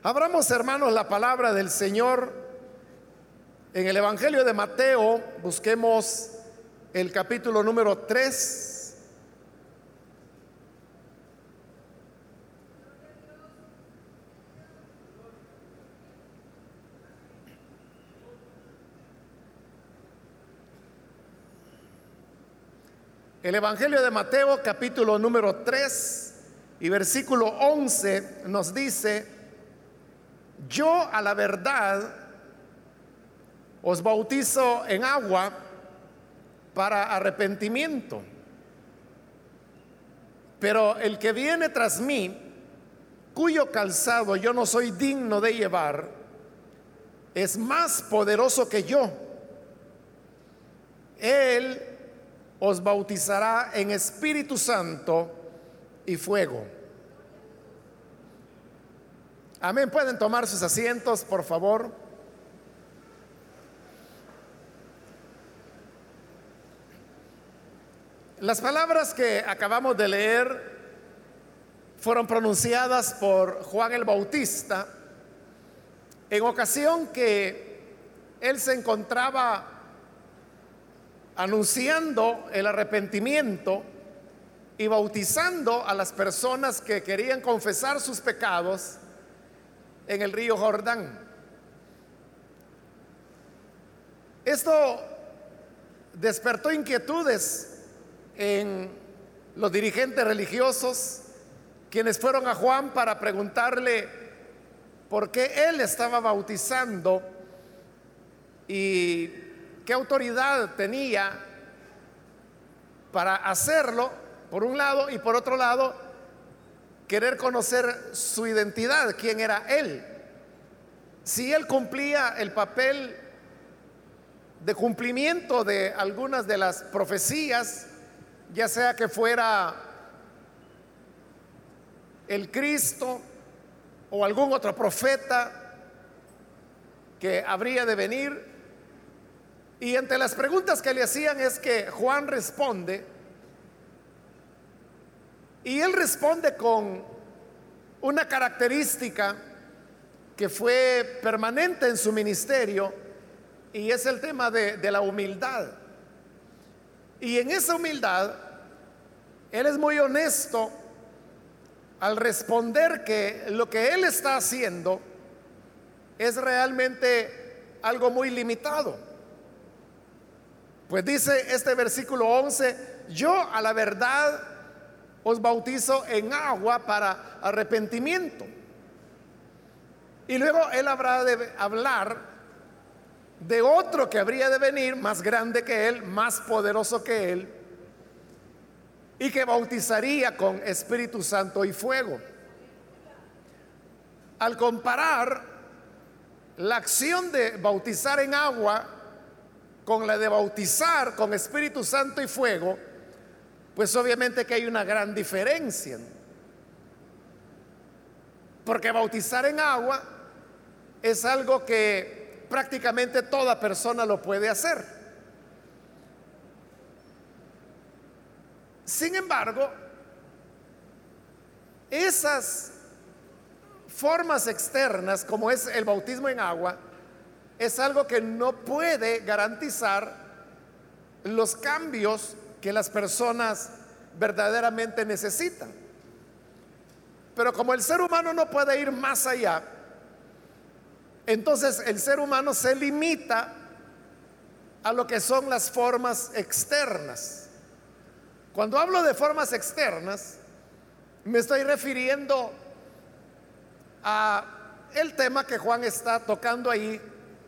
Abramos, hermanos, la palabra del Señor en el Evangelio de Mateo. Busquemos el capítulo número 3. El Evangelio de Mateo capítulo número 3 y versículo 11 nos dice, yo a la verdad os bautizo en agua para arrepentimiento, pero el que viene tras mí, cuyo calzado yo no soy digno de llevar, es más poderoso que yo. Él os bautizará en Espíritu Santo y fuego. Amén. Pueden tomar sus asientos, por favor. Las palabras que acabamos de leer fueron pronunciadas por Juan el Bautista en ocasión que él se encontraba anunciando el arrepentimiento y bautizando a las personas que querían confesar sus pecados en el río Jordán. Esto despertó inquietudes en los dirigentes religiosos, quienes fueron a Juan para preguntarle por qué él estaba bautizando y qué autoridad tenía para hacerlo, por un lado, y por otro lado, querer conocer su identidad, quién era él. Si él cumplía el papel de cumplimiento de algunas de las profecías, ya sea que fuera el Cristo o algún otro profeta que habría de venir, y entre las preguntas que le hacían es que Juan responde, y él responde con una característica que fue permanente en su ministerio, y es el tema de, la humildad. Y en esa humildad, él es muy honesto al responder que lo que él está haciendo es realmente algo muy limitado. Pues dice este versículo 11, yo a la verdad os bautizo en agua para arrepentimiento. Y luego él habrá de hablar de otro que habría de venir, más grande que él, más poderoso que él, y que bautizaría con Espíritu Santo y fuego. Al comparar la acción de bautizar en agua con la de bautizar con Espíritu Santo y fuego, pues obviamente que hay una gran diferencia. Porque bautizar en agua es algo que prácticamente toda persona lo puede hacer. Sin embargo, esas formas externas, como es el bautismo en agua, es algo que no puede garantizar los cambios que las personas verdaderamente necesitan. Pero como el ser humano no puede ir más allá, entonces el ser humano se limita a lo que son las formas externas. Cuando hablo de formas externas, me estoy refiriendo a el tema que Juan está tocando ahí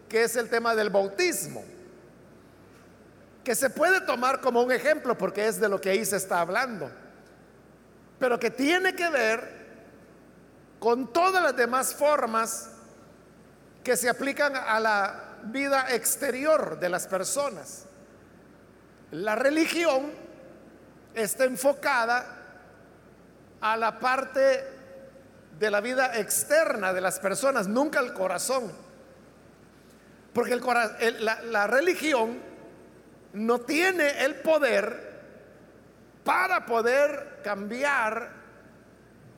que es el tema del bautismo, que se puede tomar como un ejemplo porque es de lo que ahí se está hablando, pero que tiene que ver con todas las demás formas que se aplican a la vida exterior de las personas. La religión está enfocada a la parte de la vida externa de las personas, nunca al corazón. Porque la, religión no tiene el poder para poder cambiar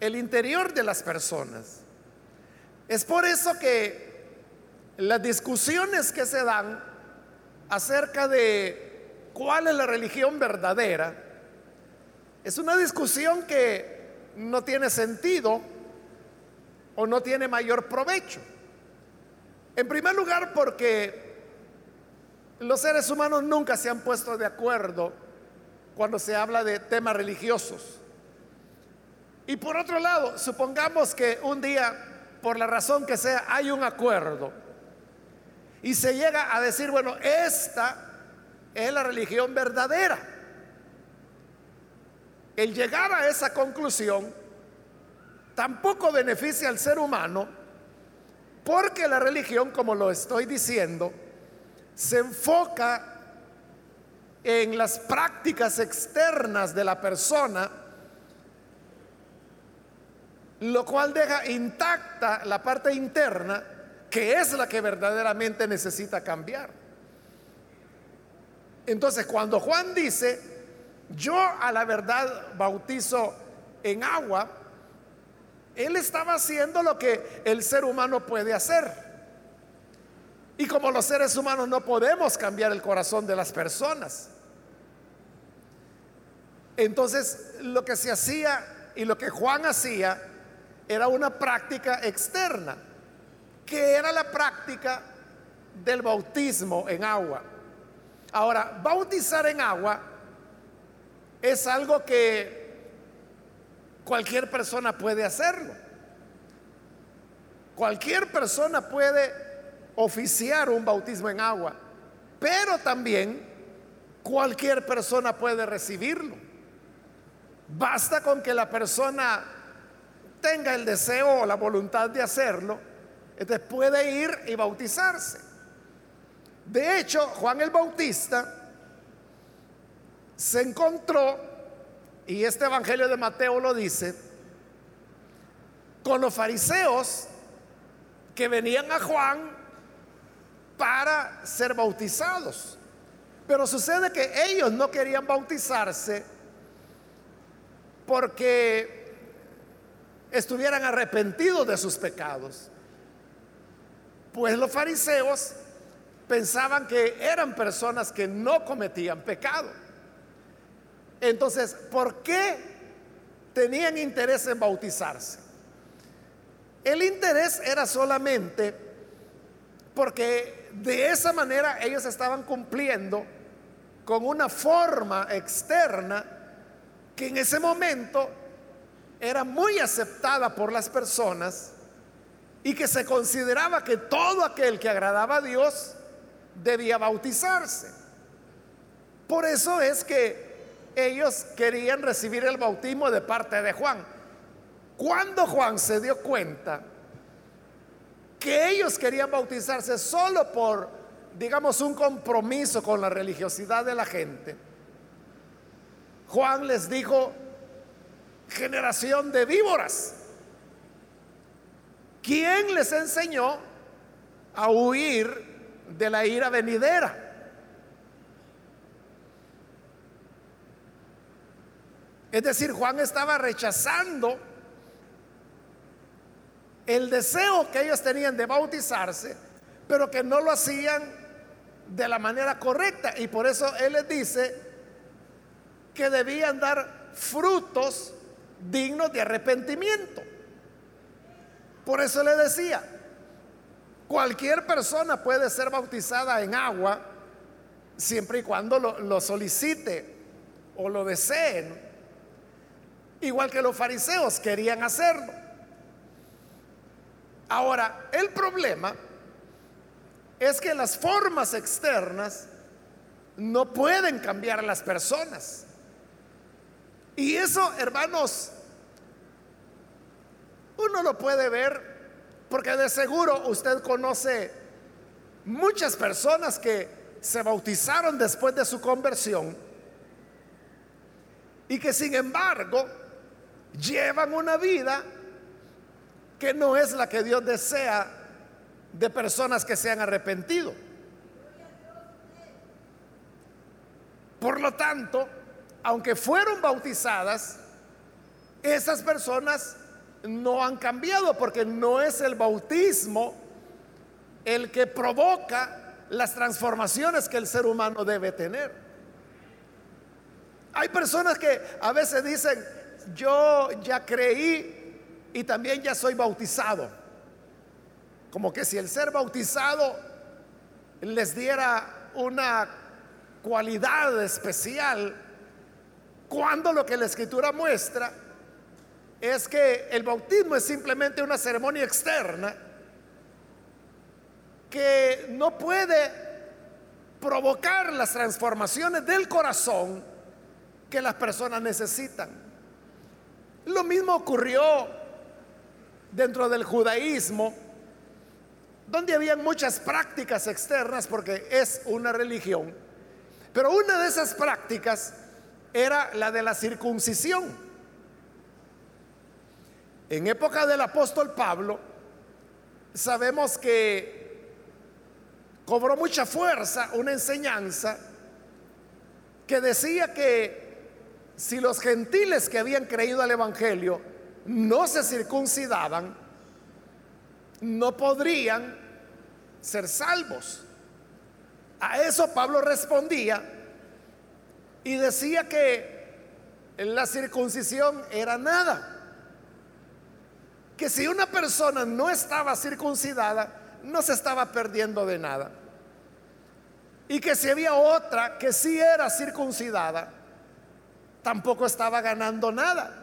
el interior de las personas. Es por eso que las discusiones que se dan acerca de cuál es la religión verdadera es una discusión que no tiene sentido o no tiene mayor provecho. En primer lugar, porque los seres humanos nunca se han puesto de acuerdo cuando se habla de temas religiosos. Y por otro lado, supongamos que un día, por la razón que sea, hay un acuerdo y se llega a decir, bueno, esta es la religión verdadera. El llegar a esa conclusión tampoco beneficia al ser humano porque la religión, como lo estoy diciendo, se enfoca en las prácticas externas de la persona, lo cual deja intacta la parte interna, que es la que verdaderamente necesita cambiar. Entonces, cuando Juan dice, yo a la verdad bautizo en agua, él estaba haciendo lo que el ser humano puede hacer. Y como los seres humanos no podemos cambiar el corazón de las personas, entonces lo que se hacía y lo que Juan hacía era una práctica externa, que era la práctica del bautismo en agua. Ahora, bautizar en agua es algo que cualquier persona puede hacerlo. Cualquier persona puede oficiar un bautismo en agua, pero también cualquier persona puede recibirlo. Basta con que la persona tenga el deseo o la voluntad de hacerlo, entonces puede ir y bautizarse. De hecho, Juan el Bautista se encontró, y este Evangelio de Mateo lo dice, con los fariseos que venían a Juan para ser bautizados. Pero sucede que ellos no querían bautizarse porque estuvieran arrepentidos de sus pecados. Pues los fariseos pensaban que eran personas que no cometían pecado. Entonces, ¿por qué tenían interés en bautizarse? El interés era solamente porque de esa manera ellos estaban cumpliendo con una forma externa que en ese momento era muy aceptada por las personas y que se consideraba que todo aquel que agradaba a Dios debía bautizarse. Por eso es que ellos querían recibir el bautismo de parte de Juan. Cuando Juan se dio cuenta que ellos querían bautizarse solo por, digamos, un compromiso con la religiosidad de la gente, Juan les dijo, generación de víboras, ¿quién les enseñó a huir de la ira venidera? Es decir, Juan estaba rechazando el deseo que ellos tenían de bautizarse, pero que no lo hacían de la manera correcta. Y por eso Él les dice, que debían dar frutos dignos de arrepentimiento. Por eso le decía, cualquier persona puede ser bautizada en agua siempre y cuando lo, solicite o lo deseen. Igual que los fariseos querían hacerlo. Ahora, el problema es que las formas externas no pueden cambiar a las personas. Y eso, hermanos, uno lo puede ver porque de seguro usted conoce muchas personas que se bautizaron después de su conversión y que sin embargo llevan una vida que no es la que Dios desea de personas que se han arrepentido. Por lo tanto, aunque fueron bautizadas, esas personas no han cambiado porque no es el bautismo el que provoca las transformaciones que el ser humano debe tener. Hay personas que a veces dicen, yo ya creí y también ya soy bautizado. Como que si el ser bautizado les diera una cualidad especial, cuando lo que la escritura muestra es que el bautismo es simplemente una ceremonia externa que no puede provocar las transformaciones del corazón que las personas necesitan. Lo mismo ocurrió dentro del judaísmo, donde había muchas prácticas externas, porque es una religión, pero una de esas prácticas era la de la circuncisión. En época del apóstol Pablo, sabemos que cobró mucha fuerza una enseñanza que decía que si los gentiles que habían creído al Evangelio no se circuncidaban, no podrían ser salvos. A eso Pablo respondía y decía que la circuncisión era nada. Que si una persona no estaba circuncidada, no se estaba perdiendo de nada. Y que si había otra que sí era circuncidada, tampoco estaba ganando nada.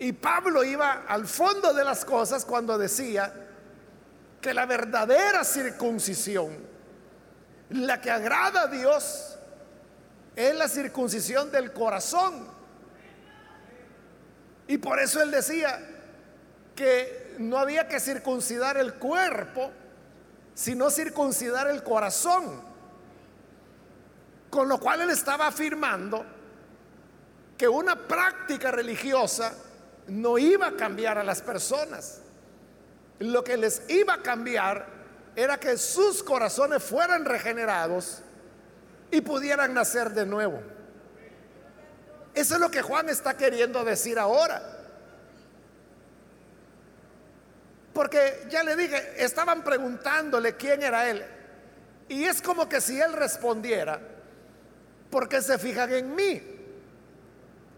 Y Pablo iba al fondo de las cosas cuando decía que la verdadera circuncisión, la que agrada a Dios, es la circuncisión del corazón. Y por eso él decía que no había que circuncidar el cuerpo, sino circuncidar el corazón. Con lo cual él estaba afirmando que una práctica religiosa no iba a cambiar a las personas. Lo que les iba a cambiar era que sus corazones fueran regenerados y pudieran nacer de nuevo. Eso es lo que Juan está queriendo decir ahora. Porque ya le dije, estaban preguntándole quién era él. Y es como que si él respondiera, porque se fijan en mí?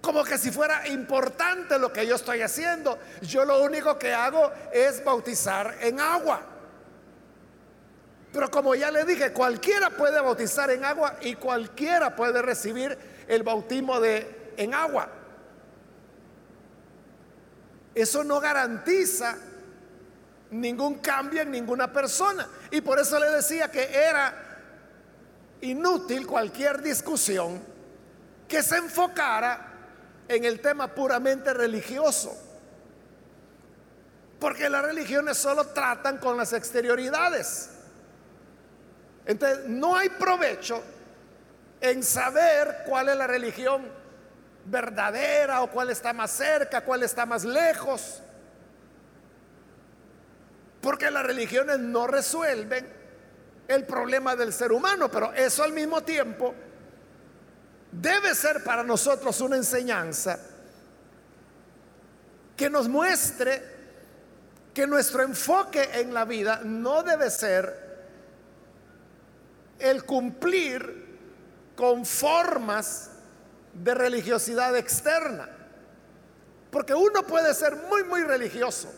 Como que si fuera importante lo que yo estoy haciendo. Yo lo único que hago es bautizar en agua. Pero como ya le dije, cualquiera puede bautizar en agua y cualquiera puede recibir el bautismo de en agua. Eso no garantiza ningún cambio en ninguna persona. Y por eso le decía que era inútil cualquier discusión que se enfocara en el tema puramente religioso. Porque las religiones solo tratan con las exterioridades. Entonces, no hay provecho en saber cuál es la religión verdadera o cuál está más cerca, cuál está más lejos. Porque las religiones no resuelven el problema del ser humano, pero eso al mismo tiempo debe ser para nosotros una enseñanza que nos muestre que nuestro enfoque en la vida no debe ser el cumplir con formas de religiosidad externa. Porque uno puede ser muy, muy religioso.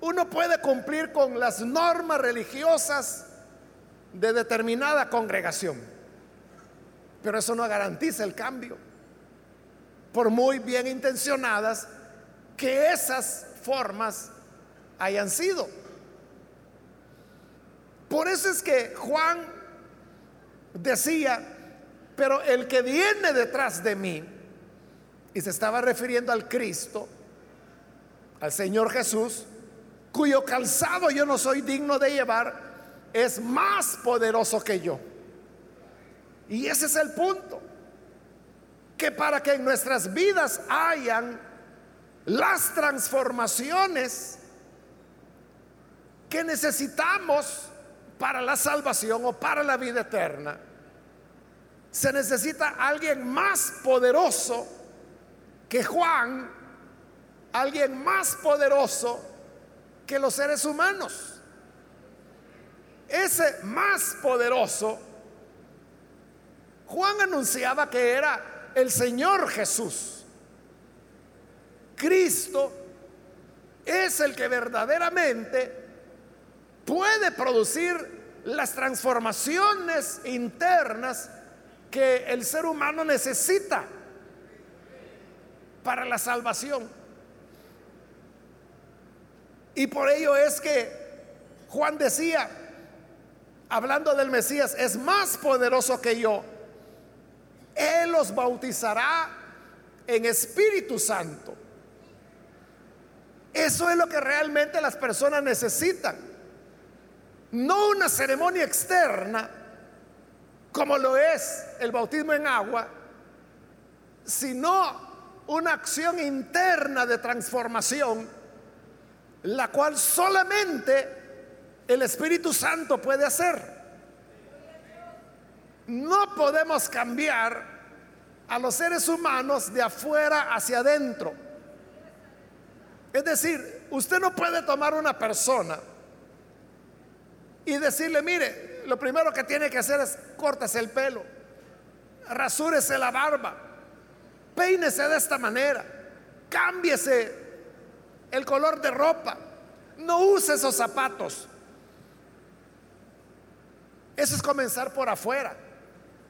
Uno puede cumplir con las normas religiosas de determinada congregación. Pero eso no garantiza el cambio. Por muy bien intencionadas que esas formas hayan sido. Por eso es que Juan decía, pero el que viene detrás de mí, y se estaba refiriendo al Cristo, al Señor Jesús, cuyo calzado yo no soy digno de llevar, es más poderoso que yo. Y ese es el punto. Que para que en nuestras vidas hayan las transformaciones que necesitamos para la salvación o para la vida eterna, se necesita alguien más poderoso que Juan alguien más poderoso que los seres humanos. Ese más poderoso, Juan anunciaba que era el Señor Jesús. Cristo es el que verdaderamente puede producir las transformaciones internas que el ser humano necesita para la salvación. Y por ello es que Juan decía, hablando del Mesías, es más poderoso que yo. Él los bautizará en Espíritu Santo. Eso es lo que realmente las personas necesitan. No una ceremonia externa como lo es el bautismo en agua, sino una acción interna de transformación, la cual solamente el Espíritu Santo puede hacer. No podemos cambiar a los seres humanos de afuera hacia adentro. Es decir, usted no puede tomar una persona y decirle, mire, lo primero que tiene que hacer es córtese el pelo, rasúrese la barba, peínese de esta manera, cámbiese el color de ropa, no use esos zapatos. Eso es comenzar por afuera,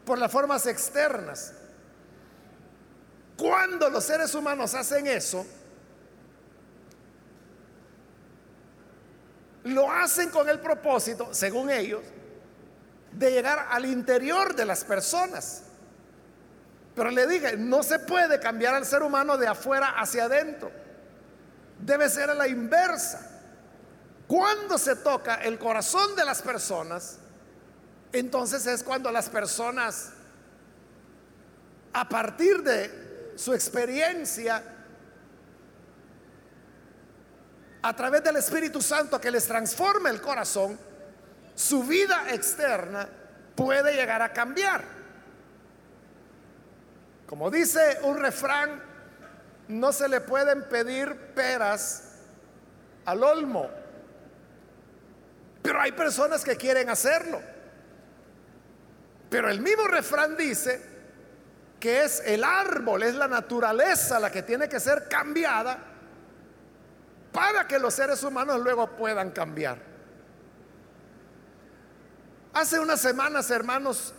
por las formas externas. Cuando los seres humanos hacen eso, lo hacen con el propósito, según ellos, de llegar al interior de las personas. Pero le dije, no se puede cambiar al ser humano de afuera hacia adentro. Debe ser a la inversa. Cuando se toca el corazón de las personas, entonces es cuando las personas, a partir de su experiencia, a través del Espíritu Santo que les transforma el corazón, su vida externa puede llegar a cambiar. Como dice un refrán, no se le pueden pedir peras al olmo, pero hay personas que quieren hacerlo. Pero el mismo refrán dice que es el árbol, es la naturaleza la que tiene que ser cambiada para que los seres humanos luego puedan cambiar. Hace unas semanas, hermanos,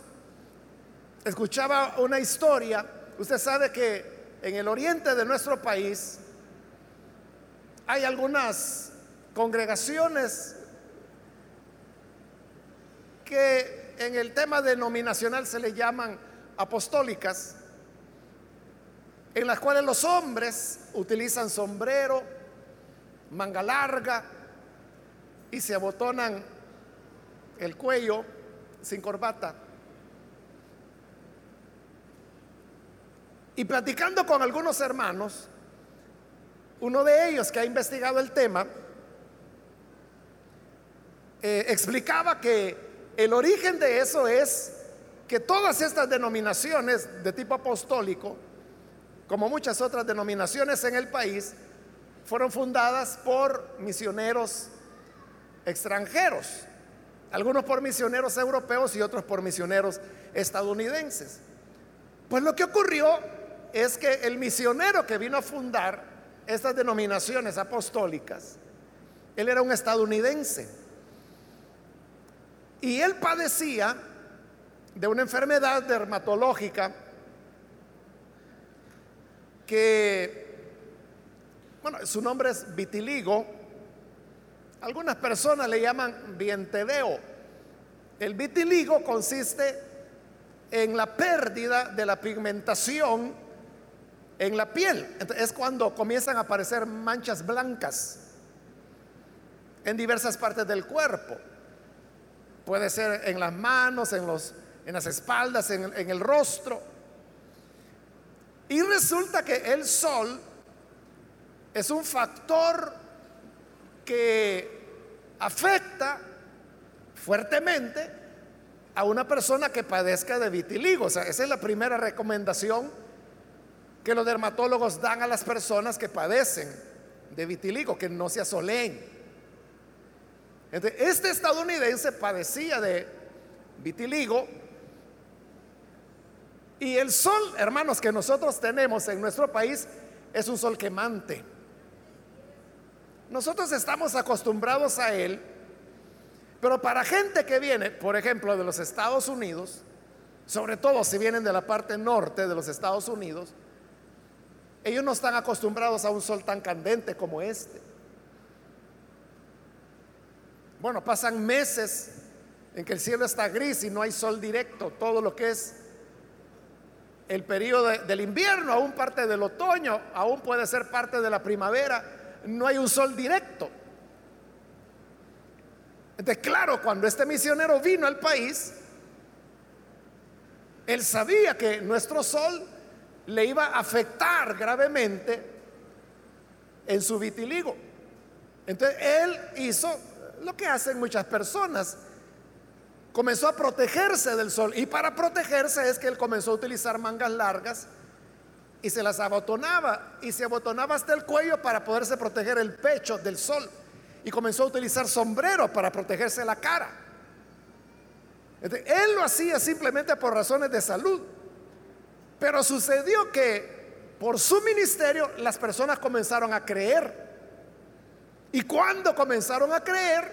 escuchaba una historia. Usted sabe que en el oriente de nuestro país hay algunas congregaciones que en el tema denominacional se le llaman apostólicas, en las cuales los hombres utilizan sombrero, manga larga y se abotonan el cuello sin corbata. Y platicando con algunos hermanos, uno de ellos que ha investigado el tema, eh, explicaba que el origen de eso es que todas estas denominaciones de tipo apostólico, como muchas otras denominaciones en el país, fueron fundadas por misioneros extranjeros, algunos por misioneros europeos y otros por misioneros estadounidenses. Pues lo que ocurrió es que el misionero que vino a fundar estas denominaciones apostólicas, él era un estadounidense y él padecía de una enfermedad dermatológica que bueno, su nombre es vitiligo. Algunas personas le llaman vientedeo. El vitiligo consiste en la pérdida de la pigmentación en la piel. es cuando comienzan a aparecer manchas blancas en diversas partes del cuerpo. Puede ser en las manos, en, los, en las espaldas, en, en el rostro. Y resulta que el sol es un factor que afecta fuertemente a una persona que padezca de vitiligo. O sea, esa es la primera recomendación que los dermatólogos dan a las personas que padecen de vitiligo, que no se asoleen. Este estadounidense padecía de vitiligo y el sol, hermanos, que nosotros tenemos en nuestro país es un sol quemante. Nosotros estamos acostumbrados a él, pero para gente que viene, por ejemplo, de los Estados Unidos, sobre todo si vienen de la parte norte de los Estados Unidos, ellos no están acostumbrados a un sol tan candente como este. Bueno, pasan meses en que el cielo está gris y no hay sol directo. Todo lo que es el periodo del invierno, aún parte del otoño, aún puede ser parte de la primavera, no hay un sol directo. Entonces, claro, cuando este misionero vino al país, él sabía que nuestro sol le iba a afectar gravemente en su vitiligo. Entonces él hizo lo que hacen muchas personas. Comenzó a protegerse del sol y para protegerse es que él comenzó a utilizar mangas largas y se las abotonaba y se abotonaba hasta el cuello para poderse proteger el pecho del sol y comenzó a utilizar sombrero para protegerse la cara. él lo hacía simplemente por razones de salud. Pero sucedió que por su ministerio las personas comenzaron a creer. Y cuando comenzaron a creer,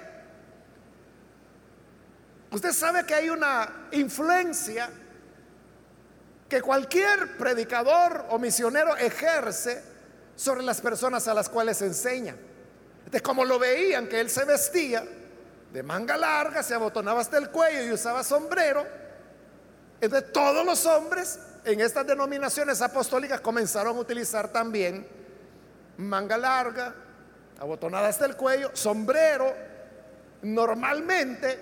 usted sabe que hay una influencia que cualquier predicador o misionero ejerce sobre las personas a las cuales enseña. De como lo veían que él se vestía de manga larga, se abotonaba hasta el cuello y usaba sombrero, de todos los hombres en estas denominaciones apostólicas comenzaron a utilizar también manga larga, abotonada hasta el cuello, sombrero. Normalmente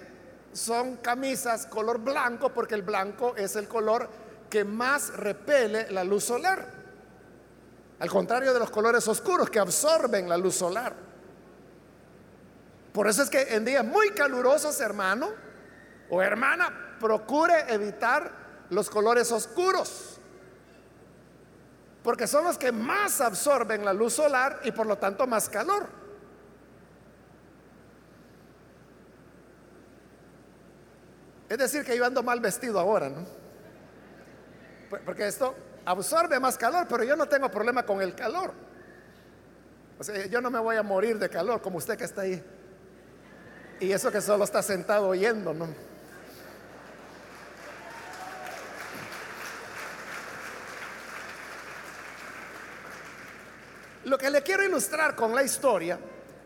son camisas color blanco porque el blanco es el color que más repele la luz solar. Al contrario de los colores oscuros que absorben la luz solar. Por eso es que en días muy calurosos, hermano o hermana, procure evitar los colores oscuros, porque son los que más absorben la luz solar y por lo tanto más calor. Es decir, que yo ando mal vestido ahora, ¿no? Porque esto absorbe más calor, pero yo no tengo problema con el calor. O sea, yo no me voy a morir de calor como usted que está ahí. Y eso que solo está sentado oyendo, ¿no? Lo que le quiero ilustrar con la historia,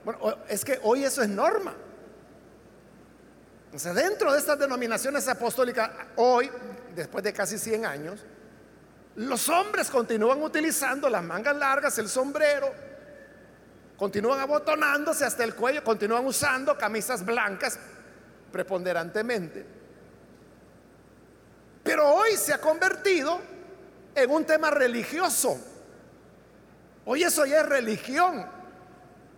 bueno, es que hoy eso es norma. O sea, dentro de estas denominaciones apostólicas, hoy, después de casi 100 años, los hombres continúan utilizando las mangas largas, el sombrero, continúan abotonándose hasta el cuello, continúan usando camisas blancas preponderantemente. Pero hoy se ha convertido en un tema religioso. Hoy eso ya es religión.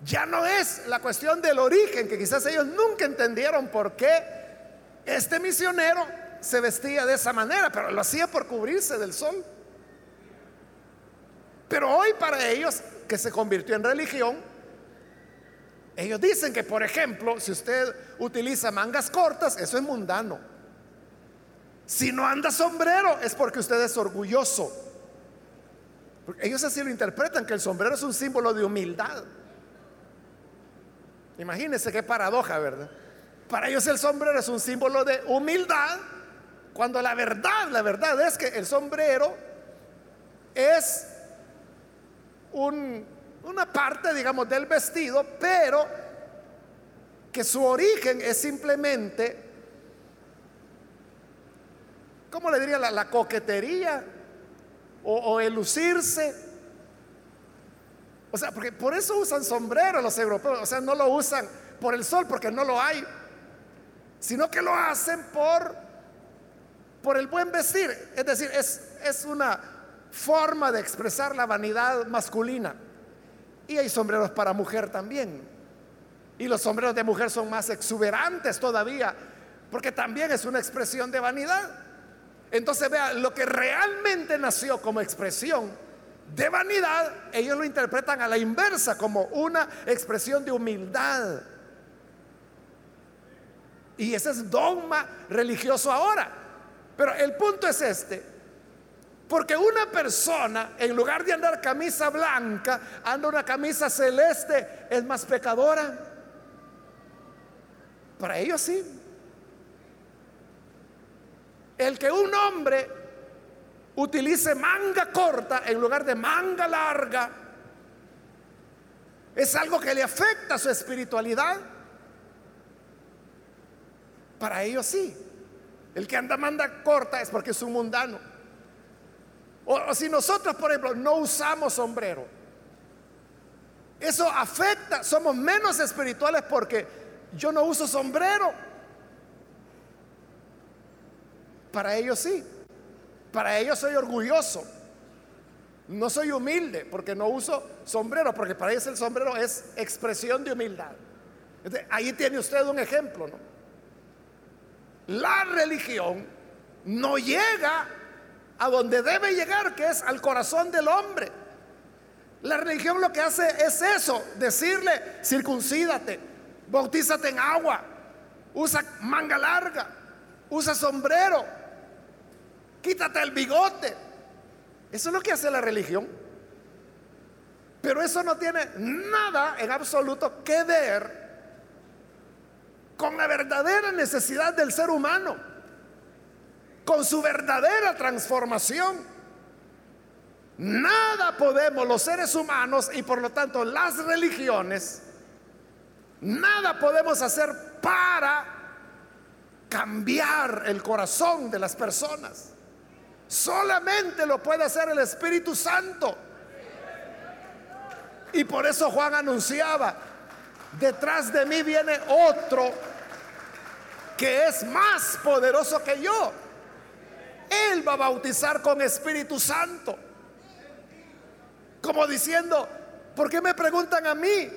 Ya no es la cuestión del origen, que quizás ellos nunca entendieron por qué este misionero se vestía de esa manera, pero lo hacía por cubrirse del sol. Pero hoy para ellos, que se convirtió en religión, ellos dicen que, por ejemplo, si usted utiliza mangas cortas, eso es mundano. Si no anda sombrero, es porque usted es orgulloso ellos así lo interpretan, que el sombrero es un símbolo de humildad. Imagínense qué paradoja, ¿verdad? Para ellos el sombrero es un símbolo de humildad, cuando la verdad, la verdad es que el sombrero es una parte, digamos, del vestido, pero que su origen es simplemente, ¿cómo le diría? La, la coquetería o, el lucirse. O sea, porque por eso usan sombrero los europeos, o sea, no lo usan por el sol porque no lo hay, sino que lo hacen por, por el buen vestir. Es decir, es, es una forma de expresar la vanidad masculina. Y hay sombreros para mujer también. Y los sombreros de mujer son más exuberantes todavía, porque también es una expresión de vanidad. Entonces vea, lo que realmente nació como expresión de vanidad, ellos lo interpretan a la inversa, como una expresión de humildad. Y ese es dogma religioso ahora. Pero el punto es este. Porque una persona, en lugar de andar camisa blanca, anda una camisa celeste, es más pecadora. Para ellos sí. El que un hombre utilice manga corta en lugar de manga larga es algo que le afecta su espiritualidad. Para ellos sí. El que anda manga corta es porque es un mundano. O, si nosotros, por ejemplo, no usamos sombrero, eso afecta, somos menos espirituales porque yo no uso sombrero. Para ellos sí. Para ellos soy orgulloso. No soy humilde porque no uso sombrero, porque para ellos el sombrero es expresión de humildad. ahí tiene usted un ejemplo, ¿no? La religión no llega a donde debe llegar, que es al corazón del hombre. La religión lo que hace es eso, decirle, circuncídate, bautízate en agua, usa manga larga, usa sombrero, quítate el bigote. Eso es lo que hace la religión. Pero eso no tiene nada en absoluto que ver con la verdadera necesidad del ser humano con su verdadera transformación. Nada podemos los seres humanos y por lo tanto las religiones, nada podemos hacer para cambiar el corazón de las personas. Solamente lo puede hacer el Espíritu Santo. Y por eso Juan anunciaba, detrás de mí viene otro que es más poderoso que yo él va a bautizar con Espíritu Santo. Como diciendo, ¿por qué me preguntan a mí?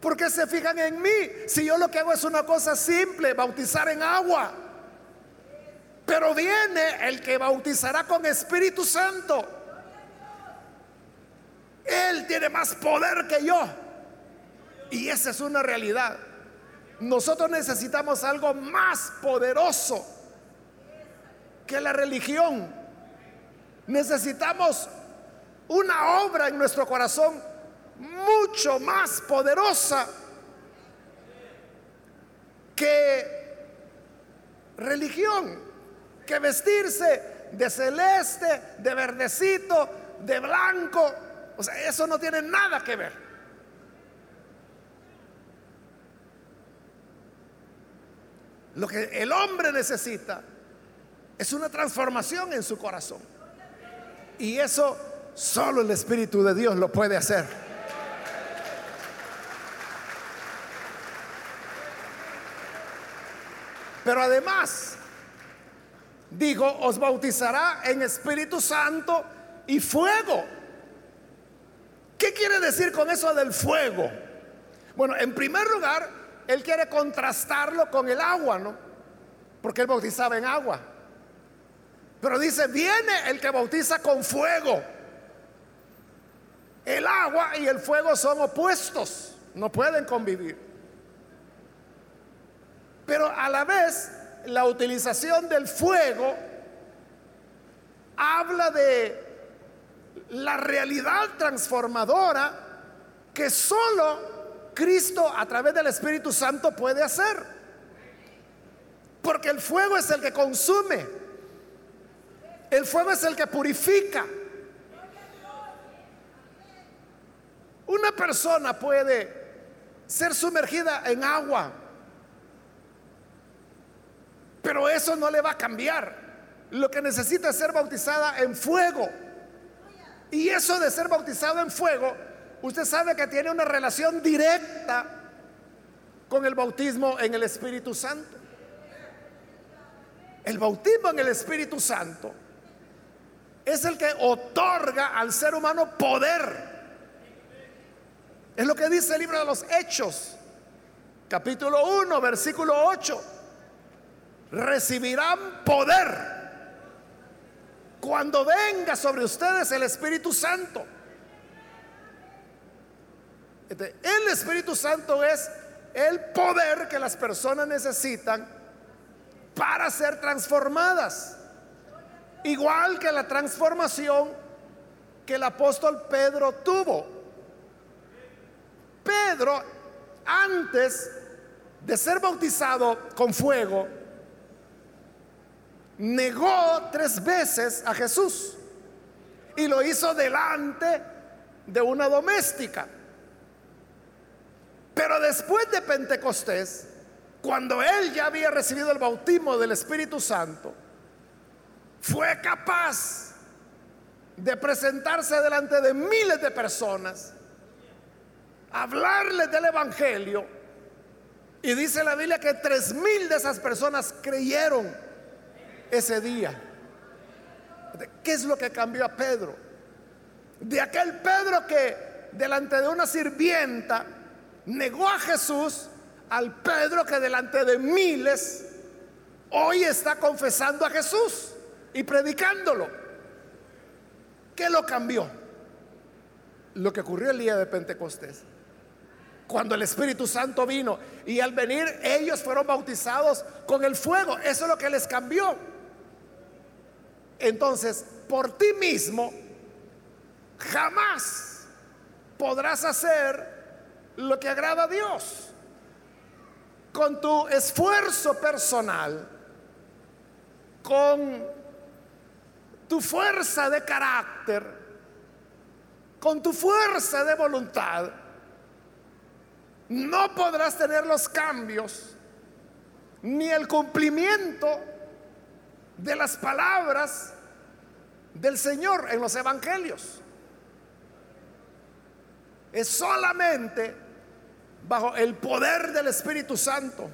¿Por qué se fijan en mí? Si yo lo que hago es una cosa simple, bautizar en agua. Pero viene el que bautizará con Espíritu Santo. Él tiene más poder que yo. Y esa es una realidad. Nosotros necesitamos algo más poderoso que la religión. Necesitamos una obra en nuestro corazón mucho más poderosa que religión, que vestirse de celeste, de verdecito, de blanco. O sea, eso no tiene nada que ver. Lo que el hombre necesita es una transformación en su corazón. Y eso solo el Espíritu de Dios lo puede hacer. Pero además, dijo, os bautizará en Espíritu Santo y fuego. ¿Qué quiere decir con eso del fuego? Bueno, en primer lugar, él quiere contrastarlo con el agua, ¿no? Porque él bautizaba en agua. Pero dice, viene el que bautiza con fuego. El agua y el fuego son opuestos, no pueden convivir. Pero a la vez, la utilización del fuego habla de la realidad transformadora que solo Cristo a través del Espíritu Santo puede hacer. Porque el fuego es el que consume. El fuego es el que purifica. Una persona puede ser sumergida en agua, pero eso no le va a cambiar. Lo que necesita es ser bautizada en fuego. Y eso de ser bautizado en fuego, usted sabe que tiene una relación directa con el bautismo en el Espíritu Santo. El bautismo en el Espíritu Santo es el que otorga al ser humano poder. Es lo que dice el libro de los Hechos, capítulo 1, versículo 8. Recibirán poder cuando venga sobre ustedes el Espíritu Santo. Este, el Espíritu Santo es el poder que las personas necesitan para ser transformadas. Igual que la transformación que el apóstol Pedro tuvo. Pedro, antes de ser bautizado con fuego, negó tres veces a Jesús y lo hizo delante de una doméstica. Pero después de Pentecostés, cuando él ya había recibido el bautismo del Espíritu Santo, fue capaz de presentarse delante de miles de personas, hablarles del Evangelio, y dice la Biblia que tres mil de esas personas creyeron ese día. ¿Qué es lo que cambió a Pedro? De aquel Pedro que delante de una sirvienta negó a Jesús al Pedro que delante de miles hoy está confesando a Jesús y predicándolo. ¿Qué lo cambió? Lo que ocurrió el día de Pentecostés. Cuando el Espíritu Santo vino y al venir ellos fueron bautizados con el fuego. Eso es lo que les cambió. Entonces, por ti mismo, jamás podrás hacer lo que agrada a Dios. Con tu esfuerzo personal, con tu fuerza de carácter, con tu fuerza de voluntad, no podrás tener los cambios ni el cumplimiento de las palabras del Señor en los evangelios. Es solamente bajo el poder del Espíritu Santo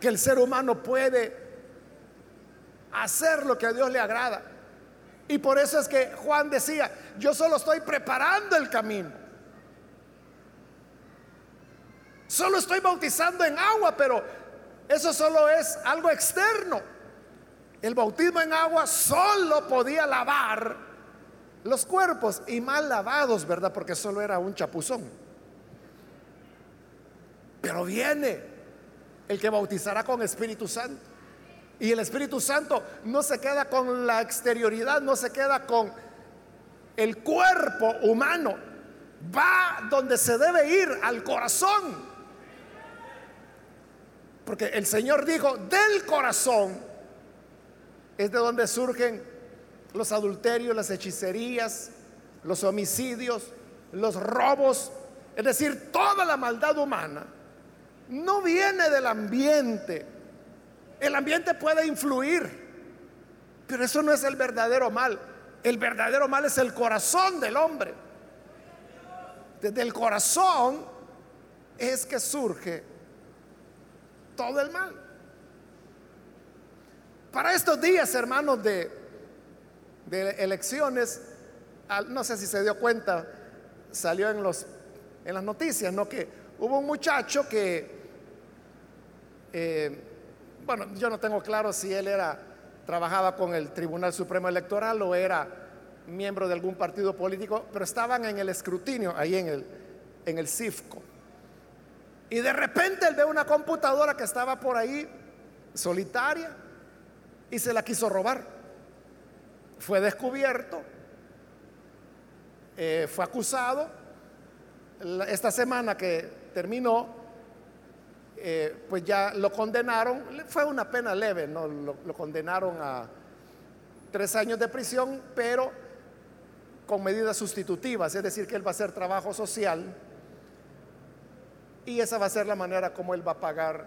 que el ser humano puede hacer lo que a Dios le agrada. Y por eso es que Juan decía, yo solo estoy preparando el camino. Solo estoy bautizando en agua, pero eso solo es algo externo. El bautismo en agua solo podía lavar los cuerpos y mal lavados, ¿verdad? Porque solo era un chapuzón. Pero viene el que bautizará con Espíritu Santo. Y el Espíritu Santo no se queda con la exterioridad, no se queda con el cuerpo humano. Va donde se debe ir, al corazón. Porque el Señor dijo, del corazón es de donde surgen los adulterios, las hechicerías, los homicidios, los robos, es decir, toda la maldad humana no viene del ambiente. El ambiente puede influir, pero eso no es el verdadero mal. El verdadero mal es el corazón del hombre. Desde el corazón es que surge todo el mal. Para estos días, hermanos, de, elecciones, no sé si se dio cuenta, salió en, los, en las noticias, ¿no? Que hubo un muchacho que eh, bueno, yo no tengo claro si él era, trabajaba con el Tribunal Supremo Electoral o era miembro de algún partido político, pero estaban en el escrutinio, ahí en el, en el CIFCO. Y de repente él ve una computadora que estaba por ahí, solitaria, y se la quiso robar. Fue descubierto, eh, fue acusado. Esta semana que terminó, eh, pues ya lo condenaron, fue una pena leve, ¿no? Lo, condenaron a tres años de prisión, pero con medidas sustitutivas, es decir, que él va a hacer trabajo social y esa va a ser la manera como él va a pagar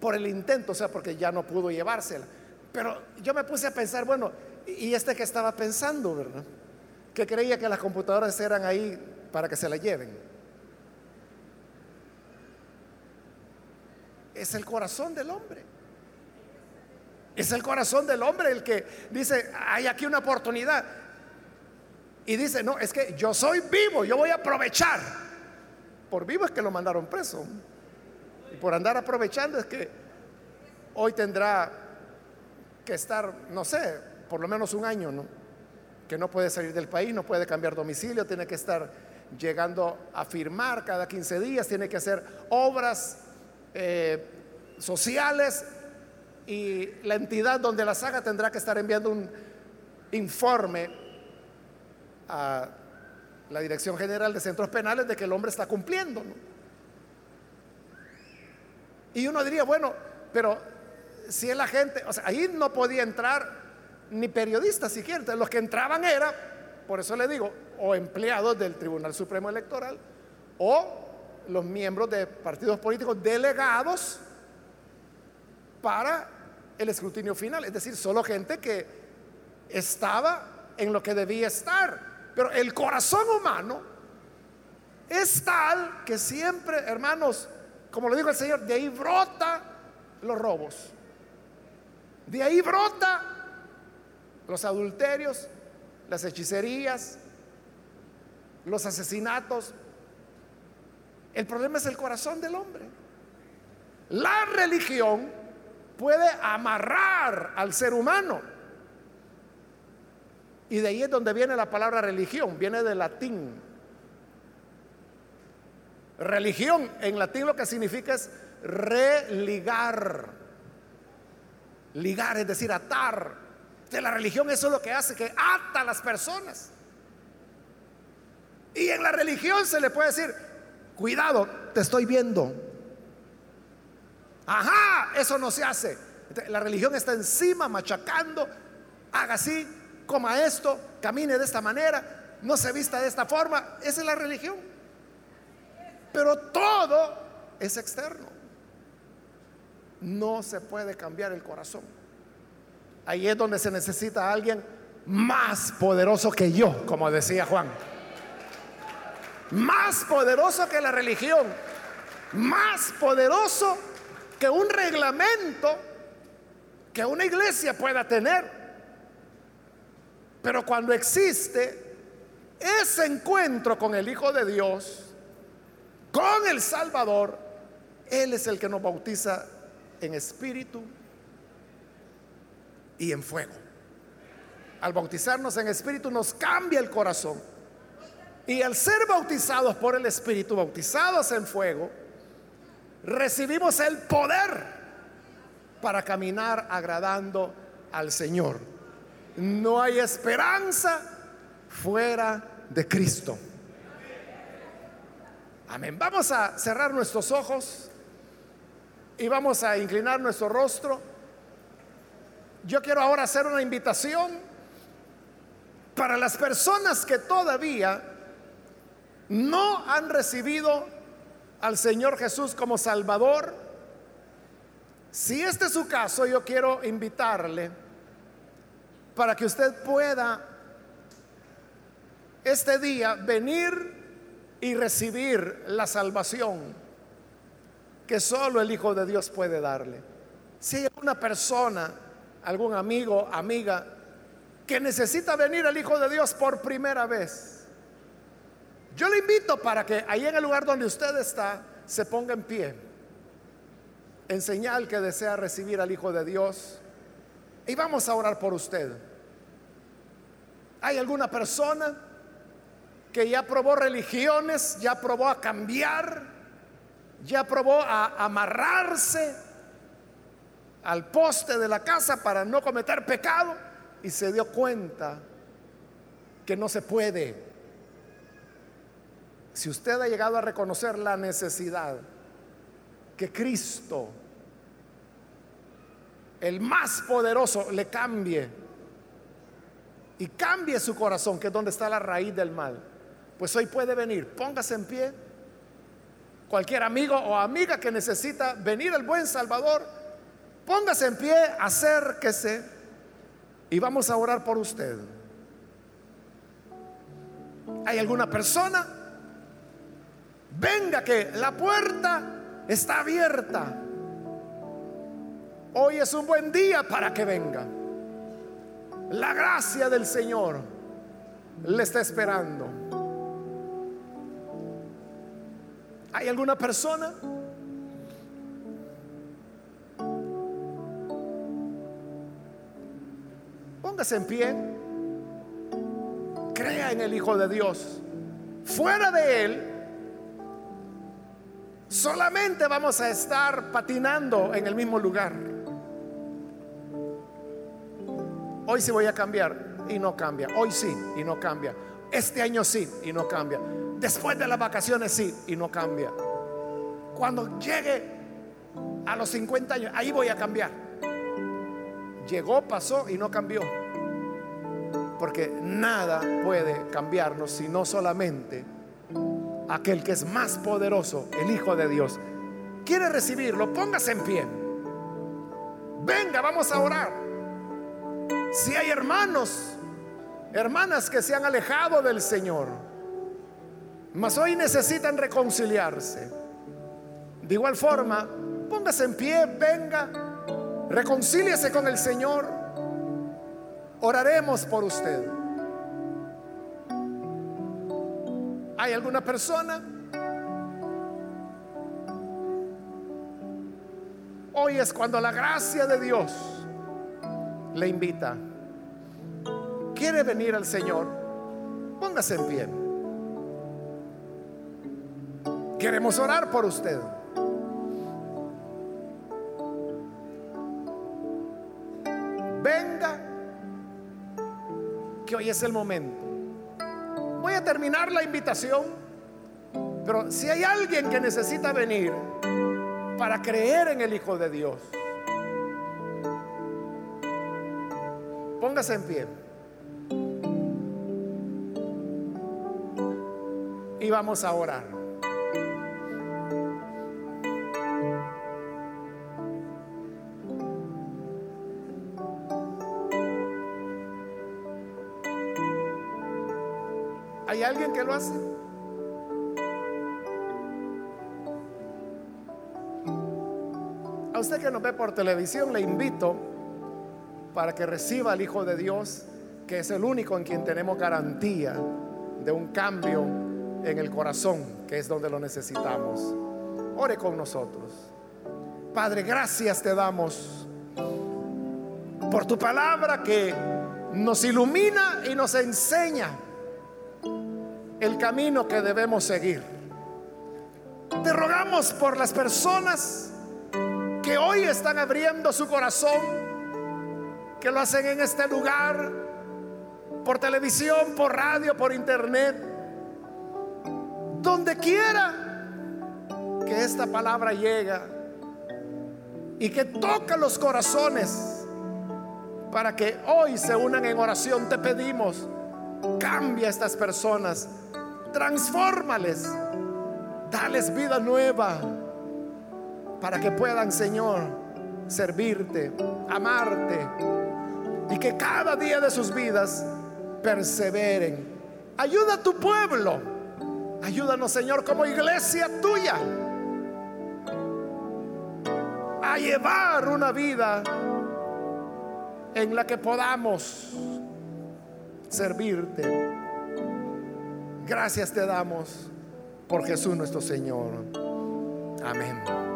por el intento, o sea, porque ya no pudo llevársela. Pero yo me puse a pensar, bueno, ¿y este que estaba pensando, verdad? Que creía que las computadoras eran ahí para que se la lleven. es el corazón del hombre. Es el corazón del hombre el que dice, hay aquí una oportunidad. Y dice, no, es que yo soy vivo, yo voy a aprovechar. Por vivo es que lo mandaron preso. Y por andar aprovechando es que hoy tendrá que estar, no sé, por lo menos un año, ¿no? Que no puede salir del país, no puede cambiar domicilio, tiene que estar llegando a firmar cada 15 días, tiene que hacer obras eh, sociales y la entidad donde las haga tendrá que estar enviando un informe a la Dirección General de Centros Penales de que el hombre está cumpliendo. Y uno diría, bueno, pero si es la gente, o sea, ahí no podía entrar ni periodistas siquiera, los que entraban era, por eso le digo, o empleados del Tribunal Supremo Electoral o los miembros de partidos políticos delegados para el escrutinio final, es decir, solo gente que estaba en lo que debía estar. Pero el corazón humano es tal que siempre, hermanos, como lo dijo el Señor, de ahí brota los robos. De ahí brota los adulterios, las hechicerías, los asesinatos. El problema es el corazón del hombre. La religión puede amarrar al ser humano. Y de ahí es donde viene la palabra religión, viene del latín. Religión en latín lo que significa es religar. Ligar es decir, atar. De la religión eso es lo que hace, que ata a las personas. Y en la religión se le puede decir, cuidado, te estoy viendo. Ajá, eso no se hace. La religión está encima, machacando, haga así, coma esto, camine de esta manera, no se vista de esta forma. Esa es la religión. Pero todo es externo. No se puede cambiar el corazón. Ahí es donde se necesita a alguien más poderoso que yo, como decía Juan más poderoso que la religión, más poderoso que un reglamento que una iglesia pueda tener. Pero cuando existe ese encuentro con el Hijo de Dios, con el Salvador, Él es el que nos bautiza en espíritu y en fuego. Al bautizarnos en espíritu nos cambia el corazón y al ser bautizados por el Espíritu, bautizados en fuego, recibimos el poder para caminar agradando al Señor. No hay esperanza fuera de Cristo. Amén. Vamos a cerrar nuestros ojos y vamos a inclinar nuestro rostro. Yo quiero ahora hacer una invitación para las personas que todavía no han recibido al Señor Jesús como Salvador, si este es su caso, yo quiero invitarle para que usted pueda este día venir y recibir la salvación que solo el Hijo de Dios puede darle. Si hay una persona, algún amigo, amiga, que necesita venir al Hijo de Dios por primera vez, yo le invito para que ahí en el lugar donde usted está se ponga en pie, en señal que desea recibir al Hijo de Dios. Y vamos a orar por usted. ¿Hay alguna persona que ya probó religiones, ya probó a cambiar, ya probó a amarrarse al poste de la casa para no cometer pecado y se dio cuenta que no se puede? Si usted ha llegado a reconocer la necesidad que Cristo, el más poderoso, le cambie y cambie su corazón, que es donde está la raíz del mal, pues hoy puede venir, póngase en pie. Cualquier amigo o amiga que necesita venir al buen Salvador, póngase en pie, acérquese y vamos a orar por usted. ¿Hay alguna persona? venga que la puerta está abierta. Hoy es un buen día para que venga. La gracia del Señor le está esperando. ¿Hay alguna persona? Póngase en pie. Crea en el Hijo de Dios. Fuera de Él, solamente vamos a estar patinando en el mismo lugar. Hoy sí voy a cambiar y no cambia. Hoy sí y no cambia. Este año sí y no cambia. Después de las vacaciones sí y no cambia. Cuando llegue a los 50 años, ahí voy a cambiar. Llegó, pasó y no cambió. Porque nada puede cambiarnos sino solamente aquel que es más poderoso, el Hijo de Dios. ¿Quiere recibirlo? Póngase en pie. Venga, vamos a orar. Si hay hermanos, hermanas que se han alejado del Señor, mas hoy necesitan reconciliarse. De igual forma, póngase en pie, venga, reconcíliese con el Señor. Oraremos por usted. ¿Hay alguna persona? Hoy es cuando la gracia de Dios le invita. ¿Quiere venir al Señor? Póngase en pie. Queremos orar por usted. Venga, que hoy es el momento. Voy a terminar la invitación, pero si hay alguien que necesita venir para creer en el Hijo de Dios, póngase en pie. Y vamos a orar. ¿Hay alguien que lo hace? A usted que nos ve por televisión le invito para que reciba al Hijo de Dios, que es el único en quien tenemos garantía de un cambio en el corazón, que es donde lo necesitamos. Ore con nosotros. Padre, gracias te damos por tu palabra que nos ilumina y nos enseña el camino que debemos seguir. Te rogamos por las personas que hoy están abriendo su corazón, que lo hacen en este lugar, por televisión, por radio, por internet, donde quiera que esta palabra llega y que toca los corazones para que hoy se unan en oración. Te pedimos, cambia a estas personas transfórmales, dales vida nueva para que puedan, Señor, servirte, amarte y que cada día de sus vidas perseveren. Ayuda a tu pueblo. Ayúdanos, Señor, como iglesia tuya a llevar una vida en la que podamos servirte Gracias te damos por Jesús nuestro Señor. Amén.